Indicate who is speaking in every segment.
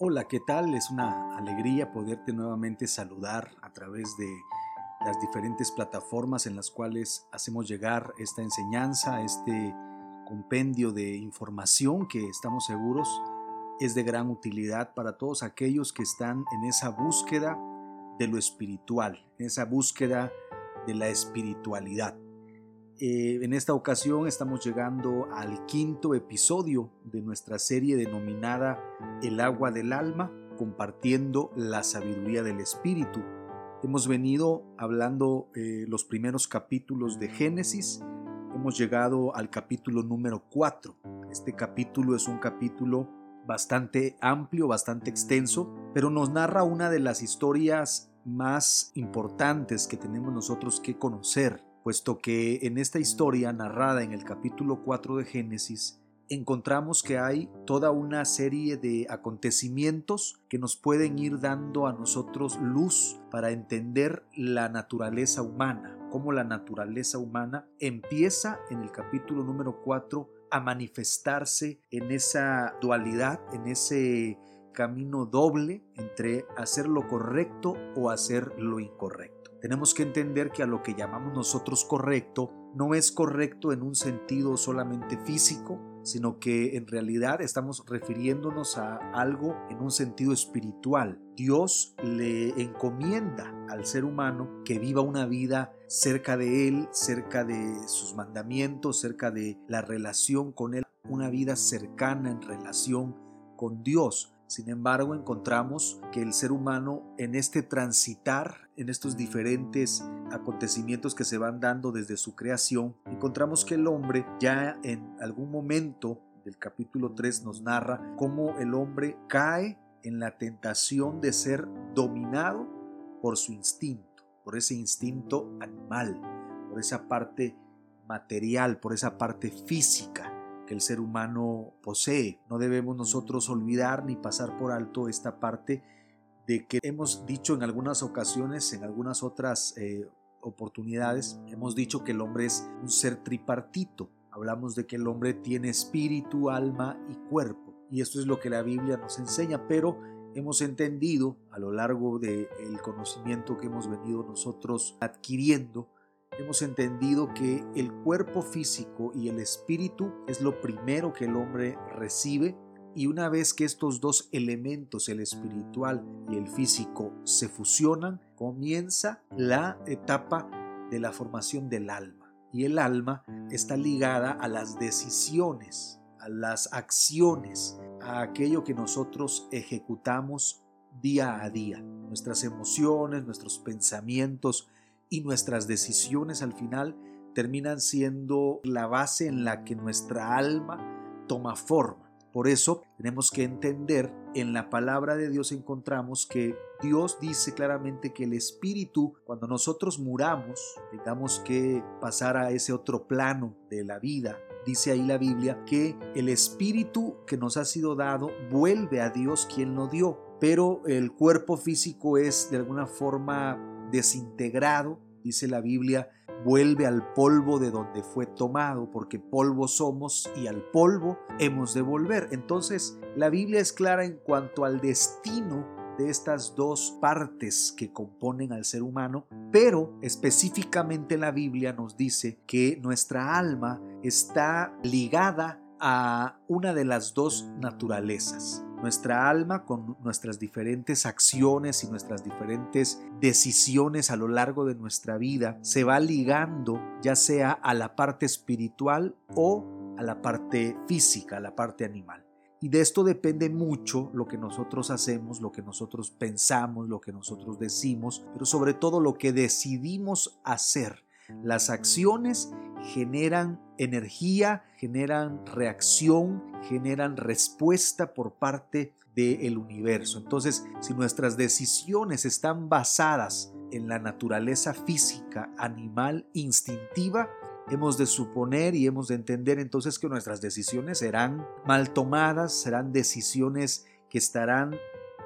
Speaker 1: Hola, ¿qué tal? Es una alegría poderte nuevamente saludar a través de las diferentes plataformas en las cuales hacemos llegar esta enseñanza, este compendio de información que estamos seguros es de gran utilidad para todos aquellos que están en esa búsqueda de lo espiritual, en esa búsqueda de la espiritualidad. Eh, en esta ocasión estamos llegando al quinto episodio de nuestra serie denominada El agua del alma, compartiendo la sabiduría del espíritu. Hemos venido hablando eh, los primeros capítulos de Génesis, hemos llegado al capítulo número 4. Este capítulo es un capítulo bastante amplio, bastante extenso, pero nos narra una de las historias más importantes que tenemos nosotros que conocer puesto que en esta historia narrada en el capítulo 4 de Génesis, encontramos que hay toda una serie de acontecimientos que nos pueden ir dando a nosotros luz para entender la naturaleza humana, cómo la naturaleza humana empieza en el capítulo número 4 a manifestarse en esa dualidad, en ese camino doble entre hacer lo correcto o hacer lo incorrecto. Tenemos que entender que a lo que llamamos nosotros correcto no es correcto en un sentido solamente físico, sino que en realidad estamos refiriéndonos a algo en un sentido espiritual. Dios le encomienda al ser humano que viva una vida cerca de Él, cerca de sus mandamientos, cerca de la relación con Él, una vida cercana en relación con Dios. Sin embargo, encontramos que el ser humano en este transitar, en estos diferentes acontecimientos que se van dando desde su creación, encontramos que el hombre ya en algún momento del capítulo 3 nos narra cómo el hombre cae en la tentación de ser dominado por su instinto, por ese instinto animal, por esa parte material, por esa parte física que el ser humano posee. No debemos nosotros olvidar ni pasar por alto esta parte de que hemos dicho en algunas ocasiones, en algunas otras eh, oportunidades, hemos dicho que el hombre es un ser tripartito. Hablamos de que el hombre tiene espíritu, alma y cuerpo. Y esto es lo que la Biblia nos enseña, pero hemos entendido a lo largo del conocimiento que hemos venido nosotros adquiriendo hemos entendido que el cuerpo físico y el espíritu es lo primero que el hombre recibe y una vez que estos dos elementos, el espiritual y el físico, se fusionan, comienza la etapa de la formación del alma. Y el alma está ligada a las decisiones, a las acciones, a aquello que nosotros ejecutamos día a día. Nuestras emociones, nuestros pensamientos, y nuestras decisiones al final terminan siendo la base en la que nuestra alma toma forma. Por eso tenemos que entender, en la palabra de Dios encontramos que Dios dice claramente que el espíritu, cuando nosotros muramos, tengamos que pasar a ese otro plano de la vida, dice ahí la Biblia que el espíritu que nos ha sido dado vuelve a Dios quien lo dio, pero el cuerpo físico es de alguna forma desintegrado, dice la Biblia, vuelve al polvo de donde fue tomado, porque polvo somos y al polvo hemos de volver. Entonces, la Biblia es clara en cuanto al destino de estas dos partes que componen al ser humano, pero específicamente la Biblia nos dice que nuestra alma está ligada a una de las dos naturalezas. Nuestra alma con nuestras diferentes acciones y nuestras diferentes decisiones a lo largo de nuestra vida se va ligando ya sea a la parte espiritual o a la parte física, a la parte animal. Y de esto depende mucho lo que nosotros hacemos, lo que nosotros pensamos, lo que nosotros decimos, pero sobre todo lo que decidimos hacer. Las acciones generan energía, generan reacción, generan respuesta por parte del universo. Entonces, si nuestras decisiones están basadas en la naturaleza física, animal, instintiva, hemos de suponer y hemos de entender entonces que nuestras decisiones serán mal tomadas, serán decisiones que estarán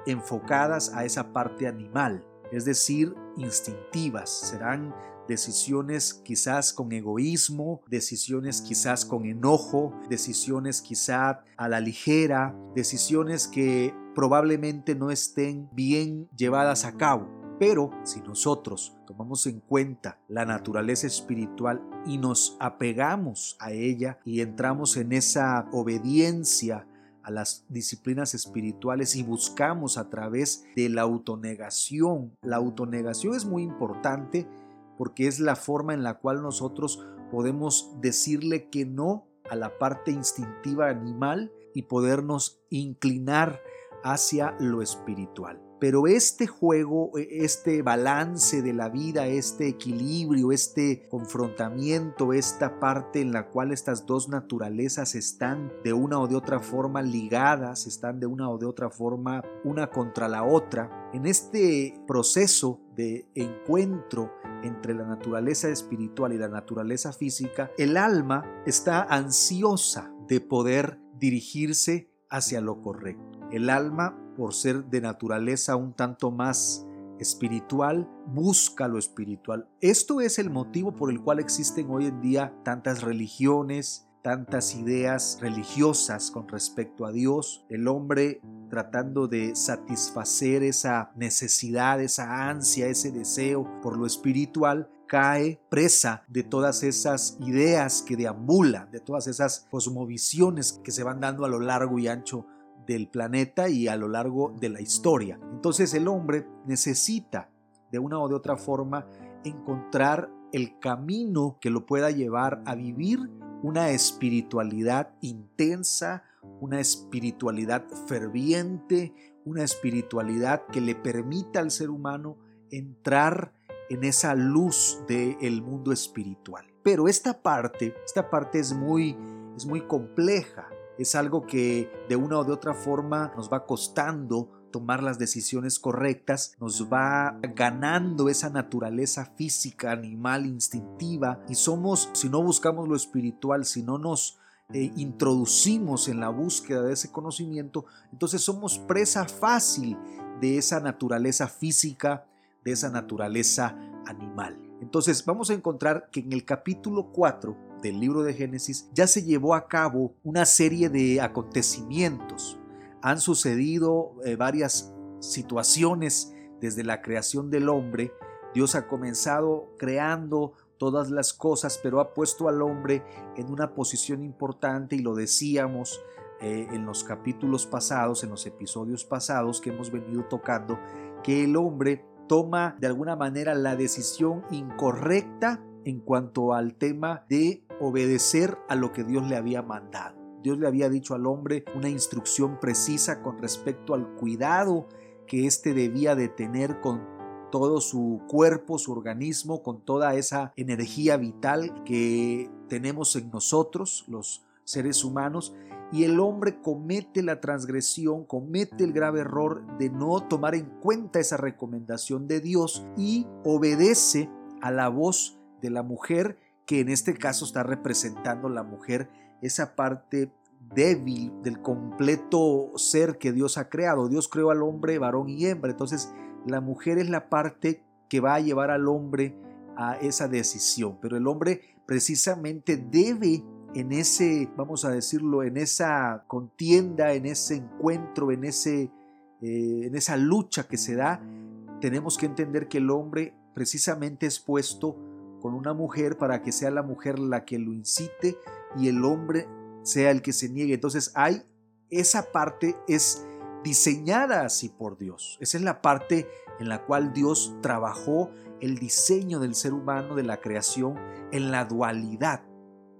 Speaker 1: enfocadas a esa parte animal, es decir, instintivas, serán decisiones quizás con egoísmo, decisiones quizás con enojo, decisiones quizás a la ligera, decisiones que probablemente no estén bien llevadas a cabo. Pero si nosotros tomamos en cuenta la naturaleza espiritual y nos apegamos a ella y entramos en esa obediencia a las disciplinas espirituales y buscamos a través de la autonegación. La autonegación es muy importante porque es la forma en la cual nosotros podemos decirle que no a la parte instintiva animal y podernos inclinar hacia lo espiritual. Pero este juego, e, este balance de la vida, este equilibrio, este confrontamiento, esta parte en la cual estas dos naturalezas están de una o de otra forma ligadas, están de una o de otra forma una contra la otra, en este proceso de encuentro entre la naturaleza espiritual y la naturaleza física, el alma está ansiosa de poder dirigirse hacia lo correcto. El alma por ser de naturaleza un tanto más espiritual, busca lo espiritual. Esto es el motivo por el cual existen hoy en día tantas religiones, tantas ideas religiosas con respecto a Dios, el hombre tratando de satisfacer esa necesidad, esa ansia, ese deseo por lo espiritual, cae presa de todas esas ideas que deambulan, de todas esas cosmovisiones que se van dando a lo largo y ancho del planeta y a lo largo de la historia. Entonces el hombre necesita de una o de otra forma encontrar el camino que lo pueda llevar a vivir una espiritualidad intensa, una espiritualidad ferviente, una espiritualidad que le permita al ser humano entrar en esa luz del mundo espiritual. Pero esta parte, esta parte es muy, es muy compleja es algo que de una o de otra forma nos va costando tomar las decisiones correctas, nos va ganando esa naturaleza física, animal, instintiva y somos, si no buscamos lo espiritual, si no nos eh, introducimos en la búsqueda de ese conocimiento, entonces somos presa fácil de esa naturaleza física, de esa naturaleza animal. Entonces vamos a encontrar que en el capítulo 4 del libro de Génesis, ya se llevó a cabo una serie de acontecimientos. Han sucedido eh, varias situaciones desde la creación del hombre. Dios ha comenzado creando todas las cosas, pero ha puesto al hombre en una posición importante y lo decíamos eh, en los capítulos pasados, en los episodios pasados que hemos venido tocando, que el hombre toma de alguna manera la decisión incorrecta en cuanto al tema de obedecer a lo que Dios le había mandado. Dios le había dicho al hombre una instrucción precisa con respecto al cuidado que éste debía de tener con todo su cuerpo, su organismo, con toda esa energía vital que tenemos en nosotros, los seres humanos, y el hombre comete la transgresión, comete el grave error de no tomar en cuenta esa recomendación de Dios y obedece a la voz de la mujer, que en este caso está representando la mujer, esa parte débil del completo ser que Dios ha creado. Dios creó al hombre varón y hembra, entonces la mujer es la parte que va a llevar al hombre a esa decisión, pero el hombre precisamente debe en ese, vamos a decirlo, en esa contienda, en ese encuentro, en, ese, eh, en esa lucha que se da, tenemos que entender que el hombre precisamente es puesto con una mujer para que sea la mujer la que lo incite y el hombre sea el que se niegue. Entonces hay esa parte es diseñada así por Dios. Esa es la parte en la cual Dios trabajó el diseño del ser humano, de la creación, en la dualidad.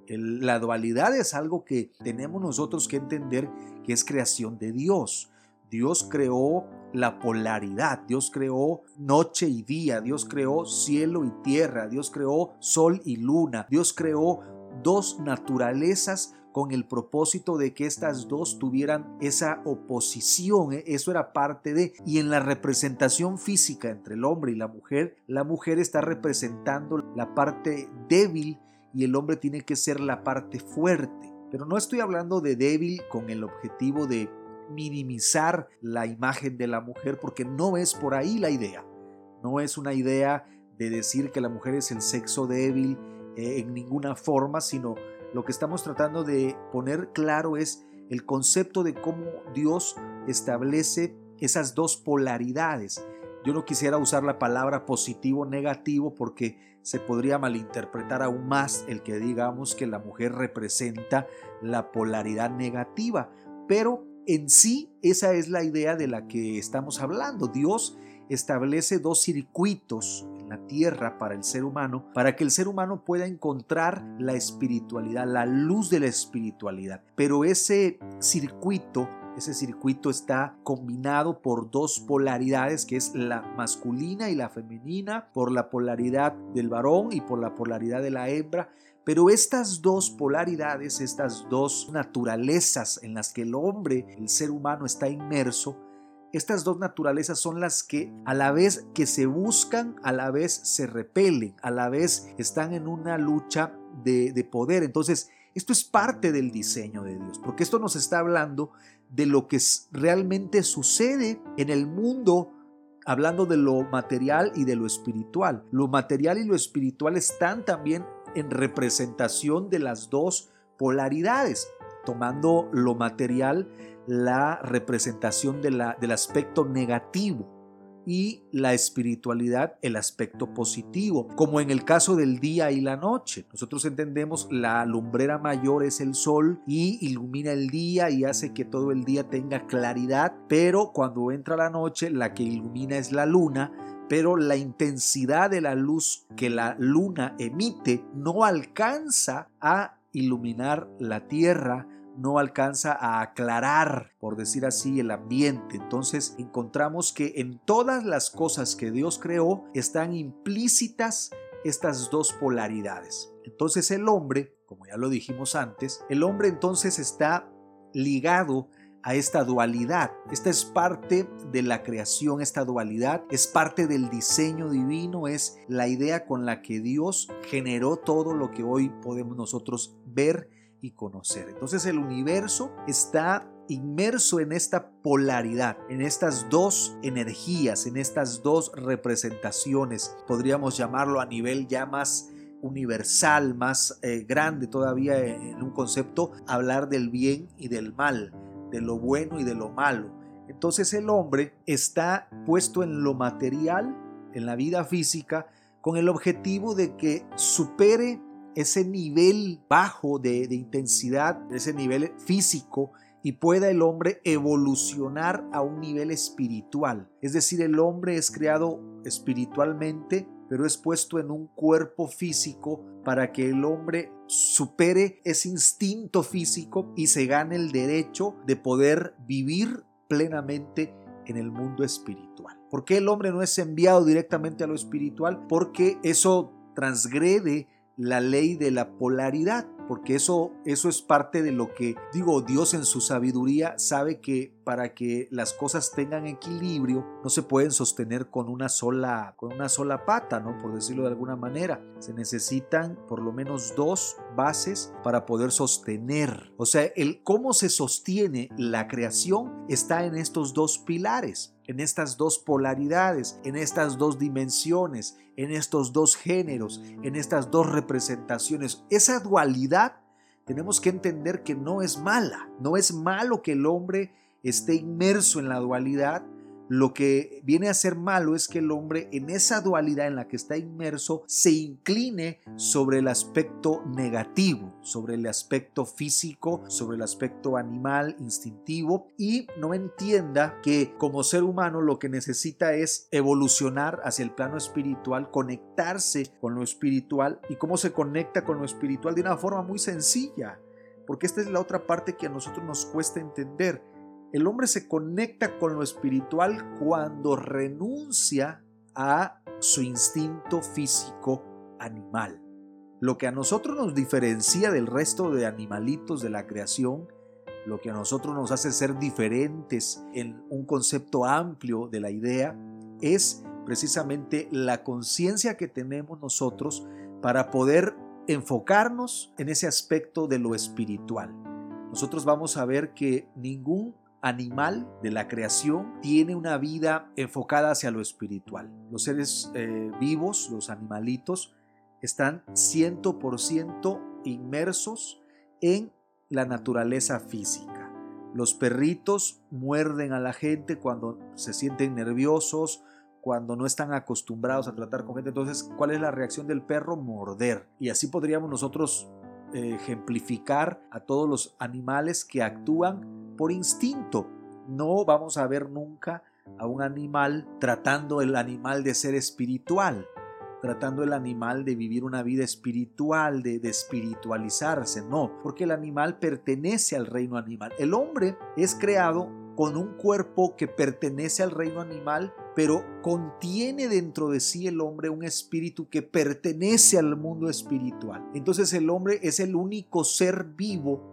Speaker 1: la dualidad es algo que tenemos nosotros que entender que es creación de Dios. Dios creó la polaridad, Dios creó noche y día, Dios creó cielo y tierra, Dios creó sol y luna, Dios creó dos naturalezas con el propósito de que estas dos tuvieran esa oposición, ¿eh? eso era parte de, y en la representación física entre el hombre y la mujer, la mujer está representando la parte débil y el hombre tiene que ser la parte fuerte. Pero no estoy hablando de débil con el objetivo de minimizar la imagen de la mujer porque no es por ahí la idea. No es una idea de decir que la mujer es el sexo débil eh, en ninguna forma, sino lo que estamos tratando de poner claro es el concepto de cómo Dios establece esas dos polaridades. Yo no quisiera usar la palabra positivo negativo porque se podría malinterpretar aún más el que digamos que la mujer representa la polaridad negativa, pero en sí esa es la idea de la que estamos hablando. Dios establece dos circuitos en la tierra para el ser humano, para que el ser humano pueda encontrar la espiritualidad, la luz de la espiritualidad. Pero ese circuito ese circuito está combinado por dos polaridades, que es la masculina y la femenina, por la polaridad del varón y por la polaridad de la hembra. Pero estas dos polaridades, estas dos naturalezas en las que el hombre, el ser humano está inmerso, estas dos naturalezas son las que a la vez que se buscan, a la vez se repelen, a la vez están en una lucha de, de poder. Entonces, esto es parte del diseño de Dios, porque esto nos está hablando de lo que realmente sucede en el mundo, hablando de lo material y de lo espiritual. Lo material y lo espiritual están también en representación de las dos polaridades, tomando lo material la representación del aspecto negativo y la espiritualidad el aspecto positivo, como en el caso del día y la noche. Nosotros entendemos la lumbrera mayor es el sol y ilumina el día y hace que todo el día tenga claridad, pero cuando entra la noche la que ilumina es la luna pero la intensidad de la luz que la luna emite no alcanza a iluminar la tierra no alcanza a aclarar, por decir así, el ambiente. Entonces encontramos que en todas las cosas que Dios creó están implícitas estas dos polaridades. Entonces el hombre, como ya lo dijimos antes, el hombre entonces está ligado esta dualidad. Esta es parte de la creación, esta dualidad es parte del diseño divino, es la idea con la que Dios generó todo lo que hoy podemos nosotros ver y conocer. Entonces el universo está inmerso en esta polaridad, en estas dos energías, en estas dos representaciones, podríamos llamarlo a nivel ya más universal, más eh, grande todavía en un concepto, hablar del bien y del mal, de lo bueno y de lo malo. Entonces el hombre está puesto en lo material, en la vida física, con el objetivo de que supere ese nivel bajo de, intensidad, ese nivel físico, y pueda el hombre evolucionar a un nivel espiritual. Es decir, el hombre es creado espiritualmente, pero es puesto en un cuerpo físico para que el hombre supere ese instinto físico y se gane el derecho de poder vivir plenamente en el mundo espiritual. ¿Por qué el hombre no es enviado directamente a lo espiritual? Porque eso transgrede la ley de la polaridad porque eso, eso es parte de lo que digo, Dios en su sabiduría sabe que para que las cosas tengan equilibrio no se pueden sostener con una sola, con una sola pata, ¿no? Por decirlo de alguna manera. Se necesitan por lo menos dos bases para poder sostener. O sea, el cómo se sostiene la creación está en estos dos pilares, en estas dos polaridades, en estas dos dimensiones, en estos dos géneros, en estas dos representaciones. Esa dualidad tenemos que entender que no es mala, no es malo que el hombre esté inmerso en la dualidad, lo que viene a ser malo es que el hombre en esa dualidad en la que está inmerso se incline sobre el aspecto negativo, sobre el aspecto físico, sobre el aspecto animal, instintivo y no entienda que como ser humano lo que necesita es evolucionar hacia el plano espiritual, conectarse con lo espiritual y cómo se conecta con lo espiritual de una forma muy sencilla, porque esta es la otra parte que a nosotros nos cuesta entender el hombre se conecta con lo espiritual cuando renuncia a su instinto físico animal. Lo que a nosotros nos diferencia del resto de animalitos de la creación, lo que a nosotros nos hace ser diferentes en un concepto amplio de la idea, es precisamente la conciencia que tenemos nosotros para poder enfocarnos en ese aspecto de lo espiritual. Nosotros vamos a ver que ningún animal de la creación tiene una vida enfocada hacia lo espiritual. Los seres eh, vivos, los animalitos, están 100% inmersos en la naturaleza física. Los perritos muerden a la gente cuando se sienten nerviosos, cuando no están acostumbrados a tratar con gente. Entonces, ¿cuál es la reacción del perro? Morder. Y así podríamos nosotros eh, ejemplificar a todos los animales que actúan por instinto. No vamos a ver nunca a un animal tratando el animal de ser espiritual tratando el animal de vivir una vida espiritual, de, espiritualizarse, no, porque el animal pertenece al reino animal. El hombre es creado con un cuerpo que pertenece al reino animal, pero contiene dentro de sí el hombre un espíritu que pertenece al mundo espiritual. Entonces el hombre es el único ser vivo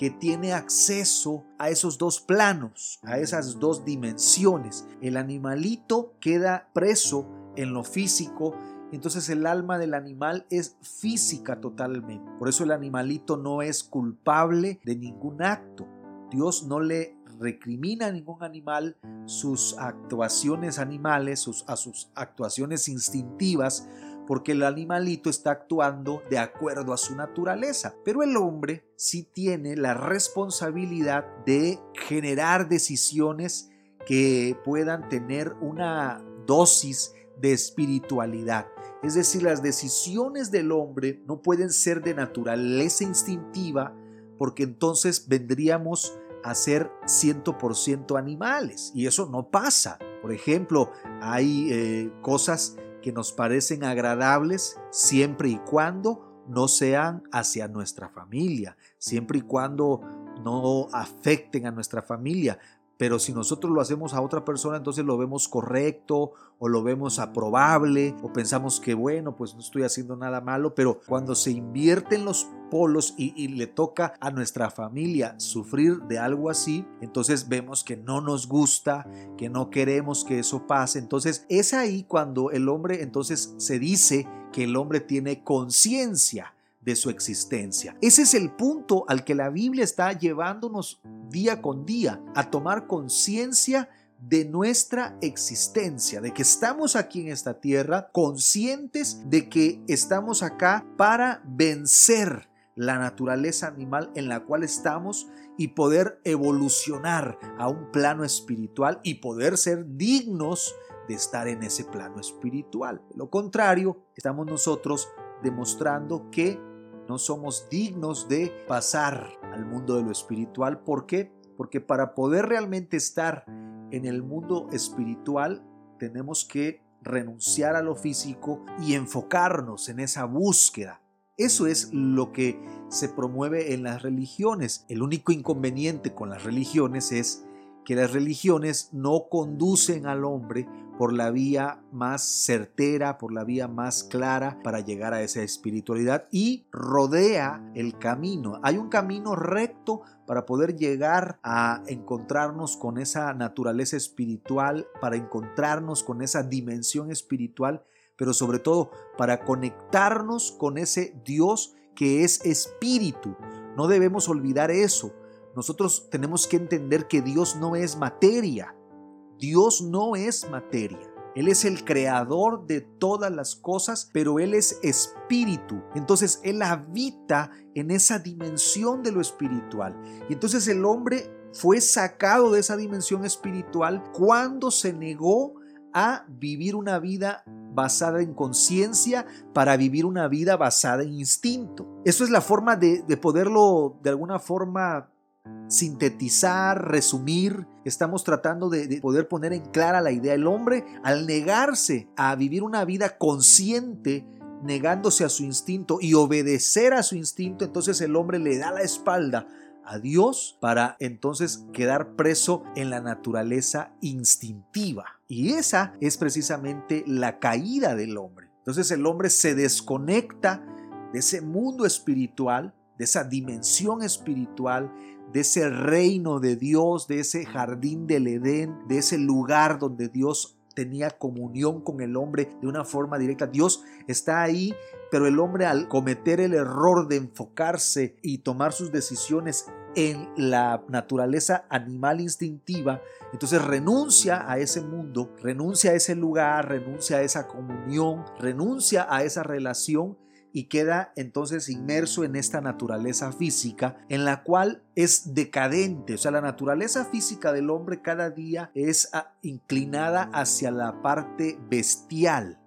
Speaker 1: que tiene acceso a esos dos planos, a esas dos dimensiones. El animalito queda preso en lo físico entonces el alma del animal es física totalmente. Por eso el animalito no es culpable de ningún acto. Dios no le recrimina a ningún animal sus actuaciones animales, a sus actuaciones instintivas, porque el animalito está actuando de acuerdo a su naturaleza. Pero el hombre sí tiene la responsabilidad de generar decisiones que puedan tener una dosis de espiritualidad. Es decir, las decisiones del hombre no pueden ser de naturaleza instintiva porque entonces vendríamos a ser 100% animales y eso no pasa. Por ejemplo, hay eh, cosas que nos parecen agradables siempre y cuando no sean hacia nuestra familia, siempre y cuando no afecten a nuestra familia. Pero si nosotros lo hacemos a otra persona, entonces lo vemos correcto o lo vemos aprobable o pensamos que bueno, pues no estoy haciendo nada malo, pero cuando se invierten los polos y, y, le toca a nuestra familia sufrir de algo así, entonces vemos que no nos gusta, que no queremos que eso pase. Entonces es ahí cuando el hombre entonces se dice que el hombre tiene conciencia de su existencia. Ese es el punto al que la Biblia está llevándonos día con día, a tomar conciencia de nuestra existencia, de que estamos aquí en esta tierra conscientes de que estamos acá para vencer la naturaleza animal en la cual estamos y poder evolucionar a un plano espiritual y poder ser dignos de estar en ese plano espiritual. De lo contrario, estamos nosotros demostrando que no somos dignos de pasar al mundo de lo espiritual. ¿Por qué? Porque para poder realmente estar en el mundo espiritual tenemos que renunciar a lo físico y enfocarnos en esa búsqueda. Eso es lo que se promueve en las religiones. El único inconveniente con las religiones es que las religiones no conducen al hombre por la vía más certera, por la vía más clara para llegar a esa espiritualidad y rodea el camino. Hay un camino recto para poder llegar a encontrarnos con esa naturaleza espiritual, para encontrarnos con esa dimensión espiritual, pero sobre todo para conectarnos con ese Dios que es espíritu. No debemos olvidar eso. Nosotros tenemos que entender que Dios no es materia. Dios no es materia. Él es el creador de todas las cosas, pero Él es espíritu. Entonces Él habita en esa dimensión de lo espiritual. Y entonces el hombre fue sacado de esa dimensión espiritual cuando se negó a vivir una vida basada en conciencia para vivir una vida basada en instinto. Eso es la forma de, de poderlo de alguna forma sintetizar, resumir, estamos tratando de, poder poner en clara la idea. El hombre, al negarse a vivir una vida consciente, negándose a su instinto y obedecer a su instinto, entonces el hombre le da la espalda a Dios para entonces quedar preso en la naturaleza instintiva. Y esa es precisamente la caída del hombre. Entonces el hombre se desconecta de ese mundo espiritual, de esa dimensión espiritual, de ese reino de Dios, de ese jardín del Edén, de ese lugar donde Dios tenía comunión con el hombre de una forma directa. Dios está ahí, pero el hombre al cometer el error de enfocarse y tomar sus decisiones en la naturaleza animal instintiva, entonces renuncia a ese mundo, renuncia a ese lugar, renuncia a esa comunión, renuncia a esa relación y queda entonces inmerso en esta naturaleza física en la cual es decadente, o sea, la naturaleza física del hombre cada día es ah, inclinada hacia la parte bestial.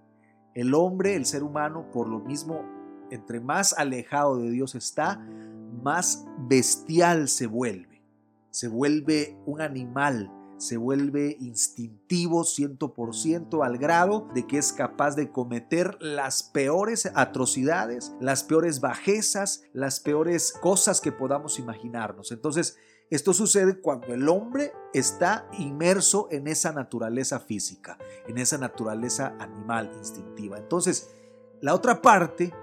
Speaker 1: El hombre, el ser humano, por lo mismo, entre más alejado de Dios está, más bestial se vuelve. Se vuelve un animal, se vuelve instintivo 100% al grado de que es capaz de cometer las peores atrocidades, las peores bajezas, las peores cosas que podamos imaginarnos. Entonces, esto sucede cuando el hombre está inmerso en esa naturaleza física, en esa naturaleza animal instintiva. Entonces, la otra parte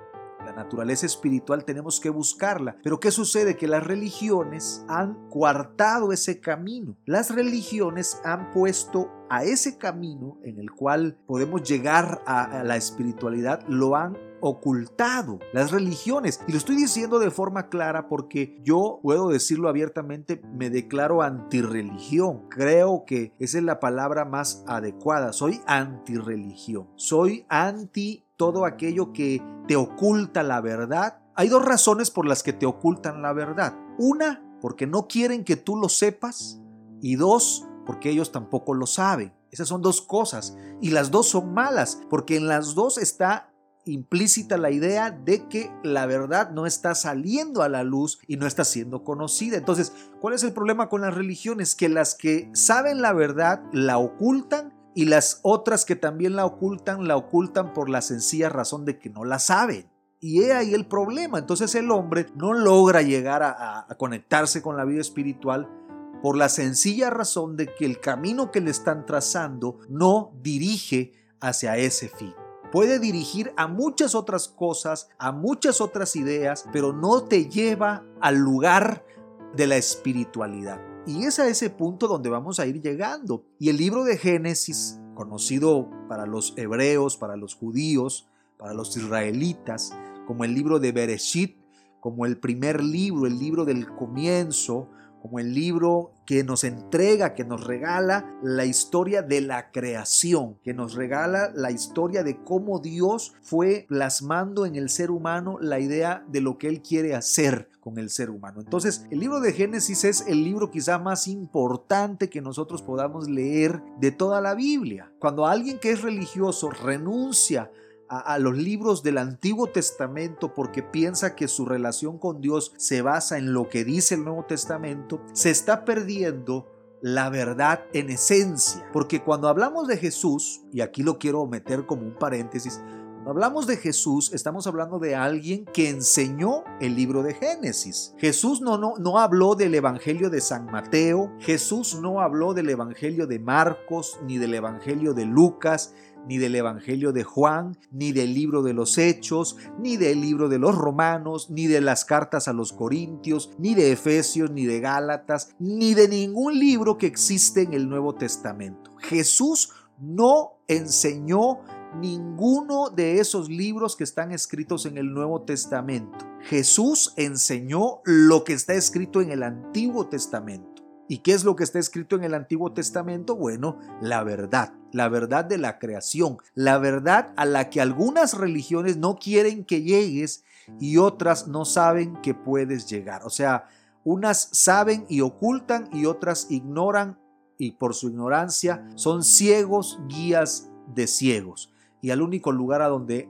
Speaker 1: la naturaleza espiritual tenemos que buscarla. Pero ¿qué sucede? Que las religiones han coartado ese camino. Las religiones han puesto a ese camino en el cual podemos llegar a, la espiritualidad, lo han ocultado las religiones. Y lo estoy diciendo de forma clara porque yo puedo decirlo abiertamente, me declaro antirreligión. Creo que esa es la palabra más adecuada. Soy antirreligión. Soy anti todo aquello que te oculta la verdad. Hay dos razones por las que te ocultan la verdad. Una, porque no quieren que tú lo sepas. Y dos, porque ellos tampoco lo saben. Esas son dos cosas. Y las dos son malas, porque en las dos está implícita la idea de que la verdad no está saliendo a la luz y no está siendo conocida. Entonces, ¿cuál es el problema con las religiones? Que las que saben la verdad la ocultan y las otras que también la ocultan, la ocultan por la sencilla razón de que no la saben. Y he ahí el problema. Entonces el hombre no logra llegar a, a, conectarse con la vida espiritual por la sencilla razón de que el camino que le están trazando no dirige hacia ese fin. Puede dirigir a muchas otras cosas, a muchas otras ideas, pero no te lleva al lugar de la espiritualidad. Y es a ese punto donde vamos a ir llegando. Y el libro de Génesis, conocido para los hebreos, para los judíos, para los israelitas, como el libro de Bereshit, como el primer libro, el libro del comienzo, como el libro que nos entrega, que nos regala la historia de la creación, que nos regala la historia de cómo Dios fue plasmando en el ser humano la idea de lo que Él quiere hacer con el ser humano. Entonces, el libro de Génesis es el libro quizá más importante que nosotros podamos leer de toda la Biblia. Cuando alguien que es religioso renuncia a, los libros del Antiguo Testamento porque piensa que su relación con Dios se basa en lo que dice el Nuevo Testamento, se está perdiendo la verdad en esencia. Porque cuando hablamos de Jesús, y aquí lo quiero meter como un paréntesis, cuando hablamos de Jesús, estamos hablando de alguien que enseñó el libro de Génesis. Jesús no, no, no habló del Evangelio de San Mateo, Jesús no habló del Evangelio de Marcos, ni del Evangelio de Lucas, ni del Evangelio de Juan, ni del libro de los Hechos, ni del libro de los Romanos, ni de las cartas a los Corintios, ni de Efesios, ni de Gálatas, ni de ningún libro que existe en el Nuevo Testamento. Jesús no enseñó ninguno de esos libros que están escritos en el Nuevo Testamento. Jesús enseñó lo que está escrito en el Antiguo Testamento. ¿Y qué es lo que está escrito en el Antiguo Testamento? Bueno, la verdad, la verdad de la creación, la verdad a la que algunas religiones no quieren que llegues y otras no saben que puedes llegar. O sea, unas saben y ocultan y otras ignoran y por su ignorancia son ciegos guías de ciegos. Y al único lugar a donde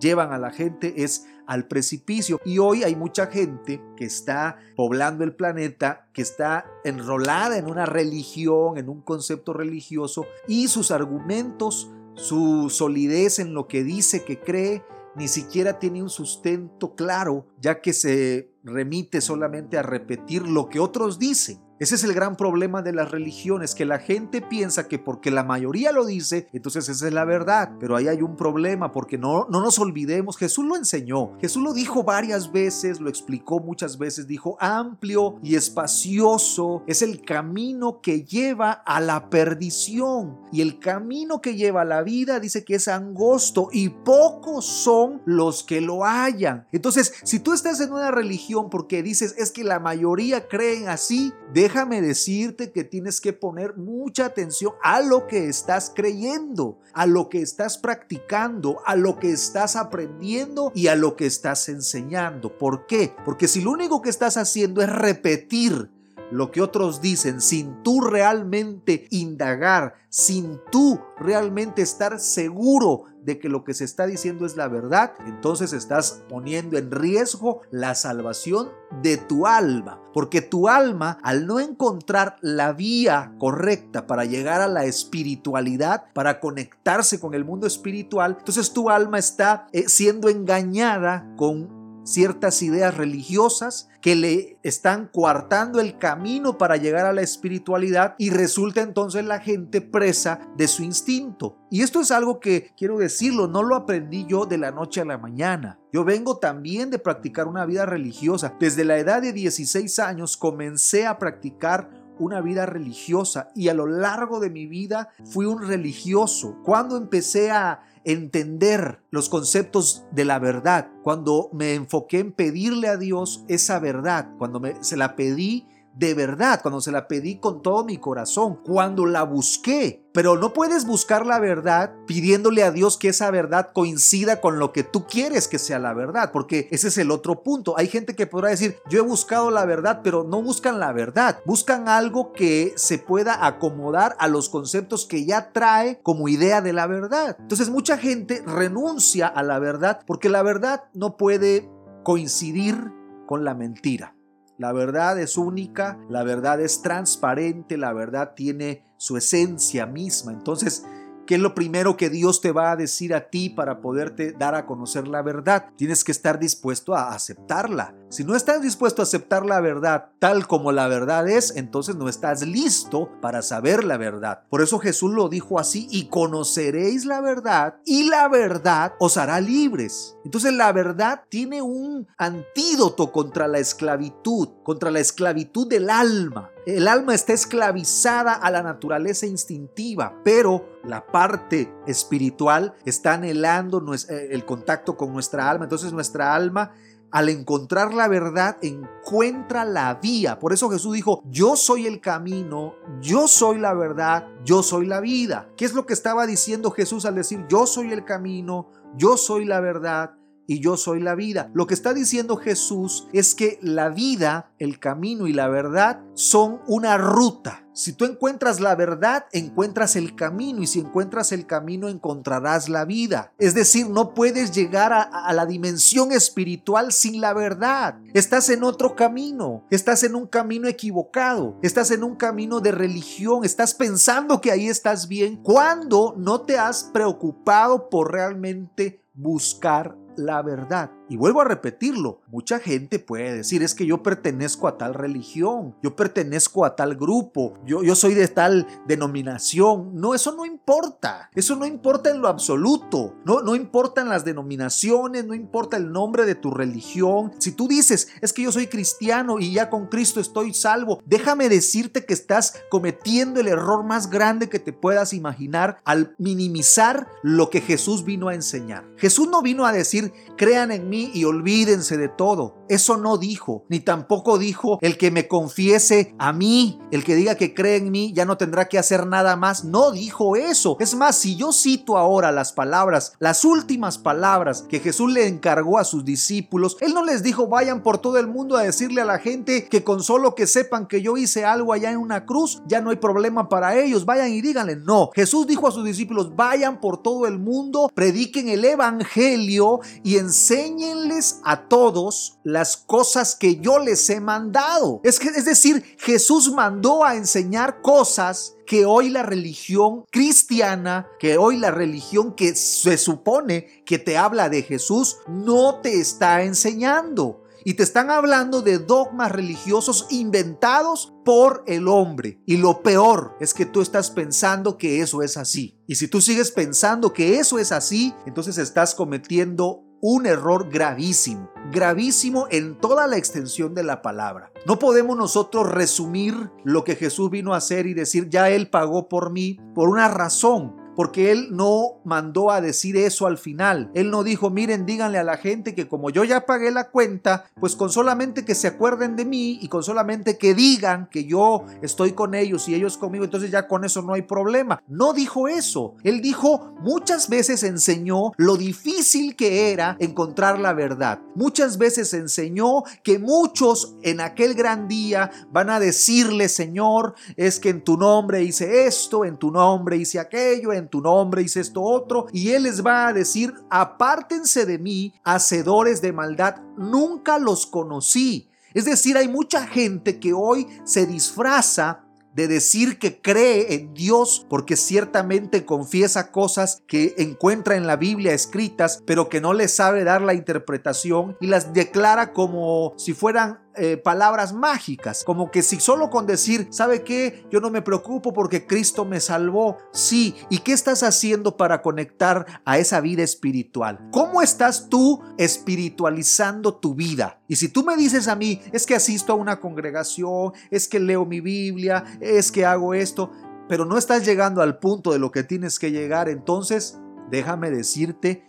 Speaker 1: llevan a la gente es al precipicio. Y hoy hay mucha gente que está poblando el planeta, que está enrolada en una religión, en un concepto religioso, y sus argumentos, su solidez en lo que dice que cree, ni siquiera tiene un sustento claro, ya que se remite solamente a repetir lo que otros dicen. Ese es el gran problema de las religiones, que la gente piensa que porque la mayoría lo dice, entonces esa es la verdad. Pero ahí hay un problema, porque no, no nos olvidemos, Jesús lo enseñó, Jesús lo dijo varias veces, lo explicó muchas veces, dijo amplio y espacioso es el camino que lleva a la perdición. Y el camino que lleva a la vida dice que es angosto y pocos son los que lo hallan. Entonces, si tú estás en una religión porque dices es que la mayoría creen así, de déjame decirte que tienes que poner mucha atención a lo que estás creyendo, a lo que estás practicando, a lo que estás aprendiendo y a lo que estás enseñando. ¿Por qué? Porque si lo único que estás haciendo es repetir lo que otros dicen sin tú realmente indagar, sin tú realmente estar seguro de que lo que se está diciendo es la verdad, entonces estás poniendo en riesgo la salvación de tu alma. Porque tu alma, al no encontrar la vía correcta para llegar a la espiritualidad, para conectarse con el mundo espiritual, entonces tu alma está eh, siendo engañada con ciertas ideas religiosas que le están coartando el camino para llegar a la espiritualidad y resulta entonces la gente presa de su instinto. Y esto es algo que quiero decirlo, no lo aprendí yo de la noche a la mañana. Yo vengo también de practicar una vida religiosa. Desde la edad de 16 años comencé a practicar una vida religiosa y a lo largo de mi vida fui un religioso. Cuando empecé a entender los conceptos de la verdad, cuando me enfoqué en pedirle a Dios esa verdad, cuando me, se la pedí de verdad, cuando se la pedí con todo mi corazón, cuando la busqué. Pero no puedes buscar la verdad pidiéndole a Dios que esa verdad coincida con lo que tú quieres que sea la verdad, porque ese es el otro punto. Hay gente que podrá decir, yo he buscado la verdad, pero no buscan la verdad, buscan algo que se pueda acomodar a los conceptos que ya trae como idea de la verdad. Entonces mucha gente renuncia a la verdad porque la verdad no puede coincidir con la mentira. La verdad es única, la verdad es transparente, la verdad tiene su esencia misma. Entonces, ¿Qué es lo primero que Dios te va a decir a ti para poderte dar a conocer la verdad? Tienes que estar dispuesto a aceptarla. Si no estás dispuesto a aceptar la verdad tal como la verdad es, entonces no estás listo para saber la verdad. Por eso Jesús lo dijo así, y conoceréis la verdad, y la verdad os hará libres. Entonces la verdad tiene un antídoto contra la esclavitud, contra la esclavitud del alma. El alma está esclavizada a la naturaleza instintiva, pero la parte espiritual está anhelando eh, el contacto con nuestra alma. Entonces nuestra alma al encontrar la verdad, encuentra la vía. Por eso Jesús dijo, yo soy el camino, yo soy la verdad, yo soy la vida. ¿Qué es lo que estaba diciendo Jesús al decir, yo soy el camino, yo soy la verdad, y yo soy la vida. Lo que está diciendo Jesús es que la vida, el camino y la verdad son una ruta. Si tú encuentras la verdad, encuentras el camino y si encuentras el camino, encontrarás la vida. Es decir, no puedes llegar a, la dimensión espiritual sin la verdad. Estás en otro camino, estás en un camino equivocado, estás en un camino de religión, estás pensando que ahí estás bien cuando no te has preocupado por realmente buscar la verdad. Y vuelvo a repetirlo, mucha gente puede decir, es que yo pertenezco a tal religión, yo pertenezco a tal grupo, yo, yo soy de tal denominación. No, eso no importa, eso no importa en lo absoluto, no, no importan las denominaciones, no importa el nombre de tu religión. Si tú dices, es que yo soy cristiano y ya con Cristo estoy salvo, déjame decirte que estás cometiendo el error más grande que te puedas imaginar al minimizar lo que Jesús vino a enseñar. Jesús no vino a decir, crean en mí y olvídense de todo. Eso no dijo, ni tampoco dijo el que me confiese a mí, el que diga que cree en mí ya no tendrá que hacer nada más. No dijo eso. Es más, si yo cito ahora las palabras, las últimas palabras que Jesús le encargó a sus discípulos, él no les dijo vayan por todo el mundo a decirle a la gente que con solo que sepan que yo hice algo allá en una cruz, ya no hay problema para ellos, vayan y díganle. No, Jesús dijo a sus discípulos, vayan por todo el mundo, prediquen el Evangelio y enseñen a todos las cosas que yo les he mandado. Es, que, es decir, Jesús mandó a enseñar cosas que hoy la religión cristiana, que hoy la religión que se supone que te habla de Jesús, no te está enseñando. Y te están hablando de dogmas religiosos inventados por el hombre. Y lo peor es que tú estás pensando que eso es así. Y si tú sigues pensando que eso es así, entonces estás cometiendo un error gravísimo, gravísimo en toda la extensión de la palabra. No podemos nosotros resumir lo que Jesús vino a hacer y decir, ya Él pagó por mí por una razón, porque Él no mandó a decir eso al final. Él no dijo, miren, díganle a la gente que como yo ya pagué la cuenta, pues con solamente que se acuerden de mí y con solamente que digan que yo estoy con ellos y ellos conmigo, entonces ya con eso no hay problema. No dijo eso. Él dijo, muchas veces enseñó lo difícil que era encontrar la verdad. Muchas veces enseñó que muchos en aquel gran día van a decirle, Señor, es que en tu nombre hice esto, en tu nombre hice aquello, en tu nombre hice esto otro. Y Él les va a decir, apártense de mí, hacedores de maldad, nunca los conocí. Es decir, hay mucha gente que hoy se disfraza de decir que cree en Dios porque ciertamente confiesa cosas que encuentra en la Biblia escritas, pero que no le sabe dar la interpretación y las declara como si fueran eh, palabras mágicas, como que si solo con decir, ¿sabe qué? Yo no me preocupo porque Cristo me salvó. Sí, ¿y qué estás haciendo para conectar a esa vida espiritual? ¿Cómo estás tú espiritualizando tu vida? Y si tú me dices a mí, es que asisto a una congregación, es que leo mi Biblia, es que hago esto, pero no estás llegando al punto de lo que tienes que llegar, entonces déjame decirte,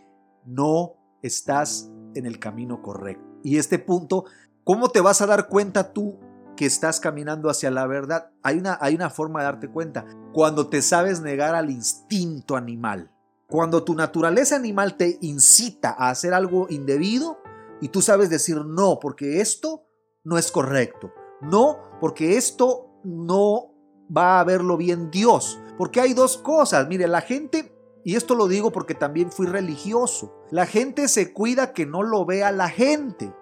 Speaker 1: no estás en el camino correcto. Y este punto ¿Cómo te vas a dar cuenta tú que estás caminando hacia la verdad? Hay una, hay una forma de darte cuenta. Cuando te sabes negar al instinto animal. Cuando tu naturaleza animal te incita a hacer algo indebido y tú sabes decir no, porque esto no es correcto. No, porque esto no va a verlo bien Dios. Porque hay dos cosas. Mire, la gente, y esto lo digo porque también fui religioso, la gente se cuida que no lo vea la gente.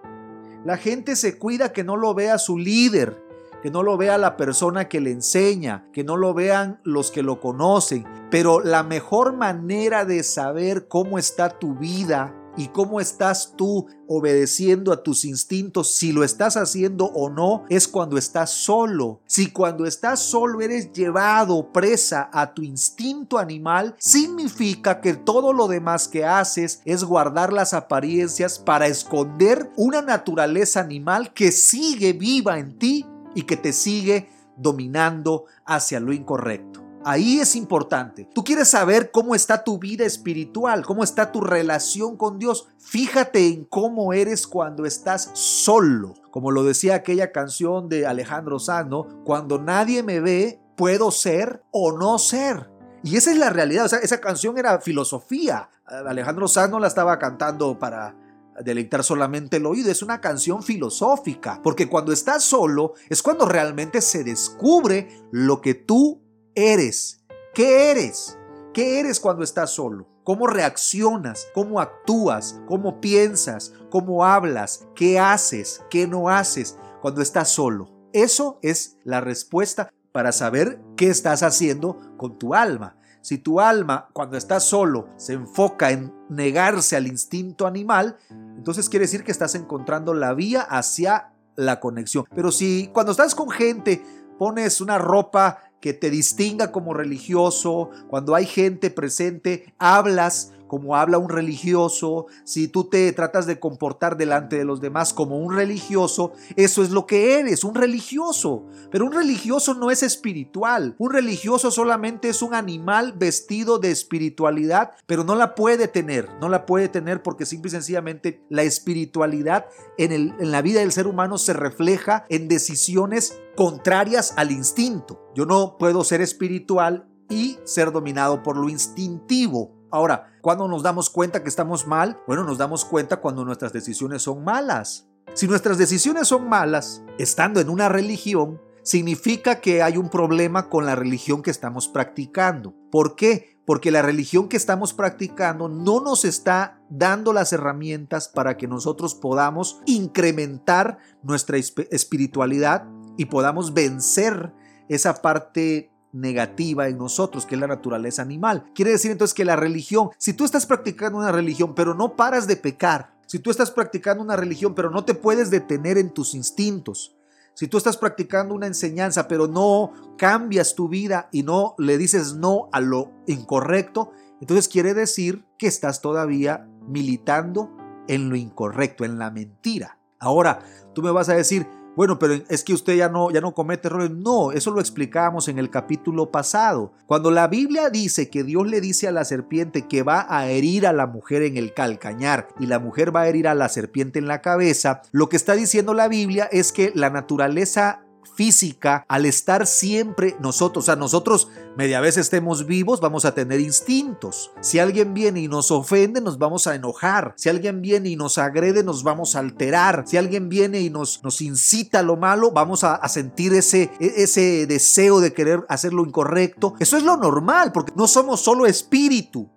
Speaker 1: La gente se cuida que no lo vea su líder, que no lo vea la persona que le enseña, que no lo vean los que lo conocen. Pero la mejor manera de saber cómo está tu vida y cómo estás tú obedeciendo a tus instintos, si lo estás haciendo o no, es cuando estás solo. Si cuando estás solo eres llevado presa a tu instinto animal, significa que todo lo demás que haces es guardar las apariencias para esconder una naturaleza animal que sigue viva en ti y que te sigue dominando hacia lo incorrecto. Ahí es importante. Tú quieres saber cómo está tu vida espiritual, cómo está tu relación con Dios. Fíjate en cómo eres cuando estás solo. Como lo decía aquella canción de Alejandro Sano, cuando nadie me ve, puedo ser o no ser. Y esa es la realidad. O sea, esa canción era filosofía. Alejandro Sano la estaba cantando para deleitar solamente el oído, es una canción filosófica, porque cuando estás solo es cuando realmente se descubre lo que tú eres. ¿Qué eres? ¿Qué eres cuando estás solo? ¿Cómo reaccionas? ¿Cómo actúas? ¿Cómo piensas? ¿Cómo hablas? ¿Qué haces? ¿Qué no haces cuando estás solo? Eso es la respuesta para saber qué estás haciendo con tu alma. Si tu alma cuando estás solo se enfoca en negarse al instinto animal, entonces quiere decir que estás encontrando la vía hacia la conexión. Pero si cuando estás con gente pones una ropa que te distinga como religioso, cuando hay gente presente, hablas como habla un religioso, si tú te tratas de comportar delante de los demás como un religioso, eso es lo que eres, un religioso. Pero un religioso no es espiritual. Un religioso solamente es un animal vestido de espiritualidad, pero no la puede tener. No la puede tener porque simple y sencillamente la espiritualidad en, el, en la vida del ser humano se refleja en decisiones contrarias al instinto. Yo no puedo ser espiritual y ser dominado por lo instintivo. Ahora, ¿cuándo nos damos cuenta que estamos mal? Bueno, nos damos cuenta cuando nuestras decisiones son malas. Si nuestras decisiones son malas, estando en una religión, significa que hay un problema con la religión que estamos practicando. ¿Por qué? Porque la religión que estamos practicando no nos está dando las herramientas para que nosotros podamos incrementar nuestra espiritualidad y podamos vencer esa parte negativa en nosotros, que es la naturaleza animal. Quiere decir entonces que la religión, si tú estás practicando una religión pero no paras de pecar, si tú estás practicando una religión pero no te puedes detener en tus instintos, si tú estás practicando una enseñanza pero no cambias tu vida y no le dices no a lo incorrecto, entonces quiere decir que estás todavía militando en lo incorrecto, en la mentira. Ahora, tú me vas a decir, Bueno, pero es que usted ya no, ya no comete errores. No, eso lo explicábamos en el capítulo pasado. Cuando la Biblia dice que Dios le dice a la serpiente que va a herir a la mujer en el calcañar y la mujer va a herir a la serpiente en la cabeza, lo que está diciendo la Biblia es que la naturaleza física, al estar siempre nosotros, o sea, nosotros media vez estemos vivos, vamos a tener instintos. Si alguien viene y nos ofende, nos vamos a enojar. Si alguien viene y nos agrede, nos vamos a alterar. Si alguien viene y nos, nos incita a lo malo, vamos a, sentir ese, e, ese deseo de querer hacer lo incorrecto. Eso es lo normal, porque no somos solo espíritu.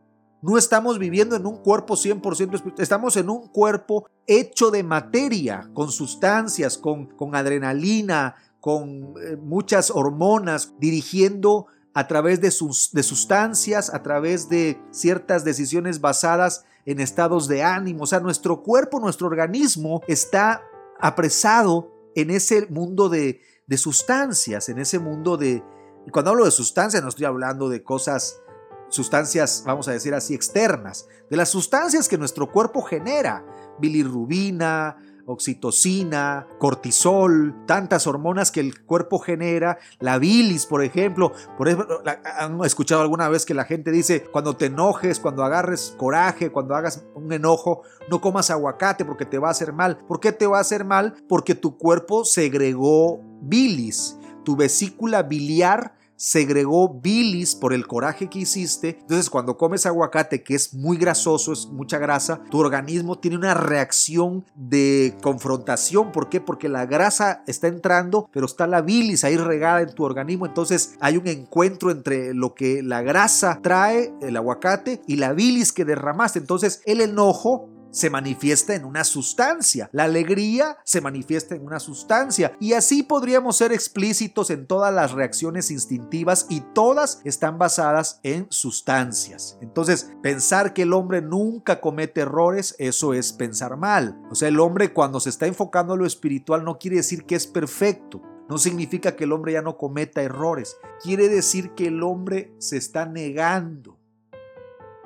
Speaker 1: No estamos viviendo en un cuerpo 100% espiritual, estamos en un cuerpo hecho de materia, con sustancias, con, con adrenalina, con eh, muchas hormonas, dirigiendo a través de, sus, de sustancias, a través de ciertas decisiones basadas en estados de ánimo. O sea, nuestro cuerpo, nuestro organismo está apresado en ese mundo de, de sustancias, en ese mundo de... Cuando hablo de sustancias no estoy hablando de cosas, sustancias, vamos a decir así, externas, de las sustancias que nuestro cuerpo genera, bilirrubina, oxitocina, cortisol, tantas hormonas que el cuerpo genera, la bilis, por ejemplo. Por ejemplo, han escuchado alguna vez que la gente dice, cuando te enojes, cuando agarres coraje, cuando hagas un enojo, no comas aguacate porque te va a hacer mal. ¿Por qué te va a hacer mal? Porque tu cuerpo segregó bilis. Tu vesícula biliar segregó bilis por el coraje que hiciste. Entonces cuando comes aguacate, que es muy grasoso, es mucha grasa, tu organismo tiene una reacción de confrontación. ¿Por qué? Porque la grasa está entrando, pero está la bilis ahí regada en tu organismo. Entonces hay un encuentro entre lo que la grasa trae, el aguacate, y la bilis que derramaste. Entonces el enojo se manifiesta en una sustancia. La alegría se manifiesta en una sustancia. Y así podríamos ser explícitos en todas las reacciones instintivas y todas están basadas en sustancias. Entonces, pensar que el hombre nunca comete errores, eso es pensar mal. O sea, el hombre cuando se está enfocando en lo espiritual no quiere decir que es perfecto. No significa que el hombre ya no cometa errores. Quiere decir que el hombre se está negando.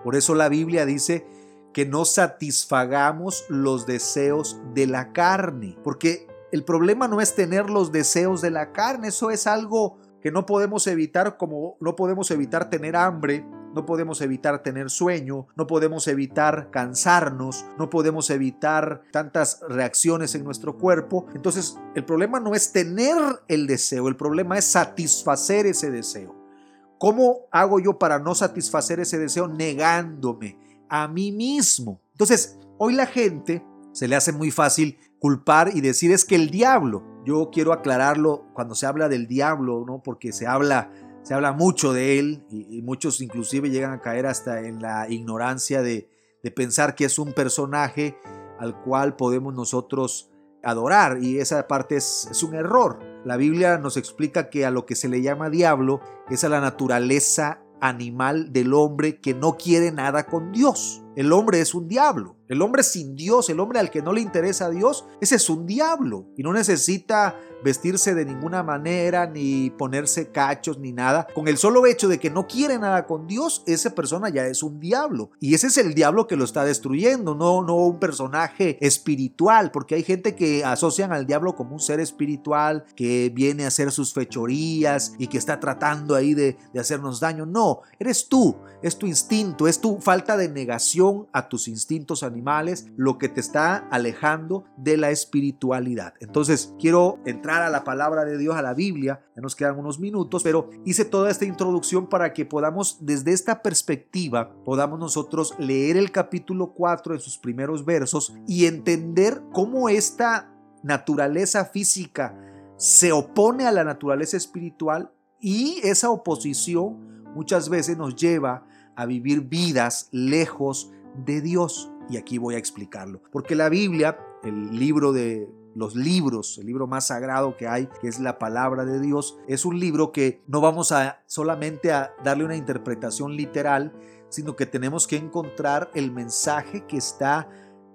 Speaker 1: Por eso la Biblia dice que no satisfagamos los deseos de la carne, porque el problema no es tener los deseos de la carne, eso es algo que no podemos evitar como no podemos evitar tener hambre, no podemos evitar tener sueño, no podemos evitar cansarnos, no podemos evitar tantas reacciones en nuestro cuerpo. Entonces, el problema no es tener el deseo, el problema es satisfacer ese deseo. ¿Cómo hago yo para no satisfacer ese deseo negándome, a mí mismo. Entonces, hoy la gente se le hace muy fácil culpar y decir es que el diablo, yo quiero aclararlo cuando se habla del diablo, ¿no? Porque se habla se habla mucho de él y, muchos inclusive llegan a caer hasta en la ignorancia de, de pensar que es un personaje al cual podemos nosotros adorar y esa parte es, es, un error. La Biblia nos explica que a lo que se le llama diablo es a la naturaleza animal del hombre que no quiere nada con Dios. El hombre es un diablo. El hombre sin Dios, el hombre al que no le interesa a Dios, ese es un diablo y no necesita vestirse de ninguna manera ni ponerse cachos ni nada. Con el solo hecho de que no quiere nada con Dios, esa persona ya es un diablo. Y ese es el diablo que lo está destruyendo, no, no un personaje espiritual, porque hay gente que asocian al diablo como un ser espiritual que viene a hacer sus fechorías y que está tratando ahí de, de hacernos daño. No, eres tú, es tu instinto, es tu falta de negación a tus instintos animales lo que te está alejando de la espiritualidad. Entonces, quiero entrar a la palabra de Dios, a la Biblia, ya nos quedan unos minutos, pero hice toda esta introducción para que podamos, desde esta perspectiva, podamos nosotros leer el capítulo 4 en sus primeros versos y entender cómo esta naturaleza física se opone a la naturaleza espiritual y esa oposición muchas veces nos lleva a vivir vidas lejos de Dios. Y aquí voy a explicarlo. Porque la Biblia, el libro de los libros, el libro más sagrado que hay, que es la palabra de Dios, es un libro que no vamos a solamente a darle una interpretación literal, sino que tenemos que encontrar el mensaje que está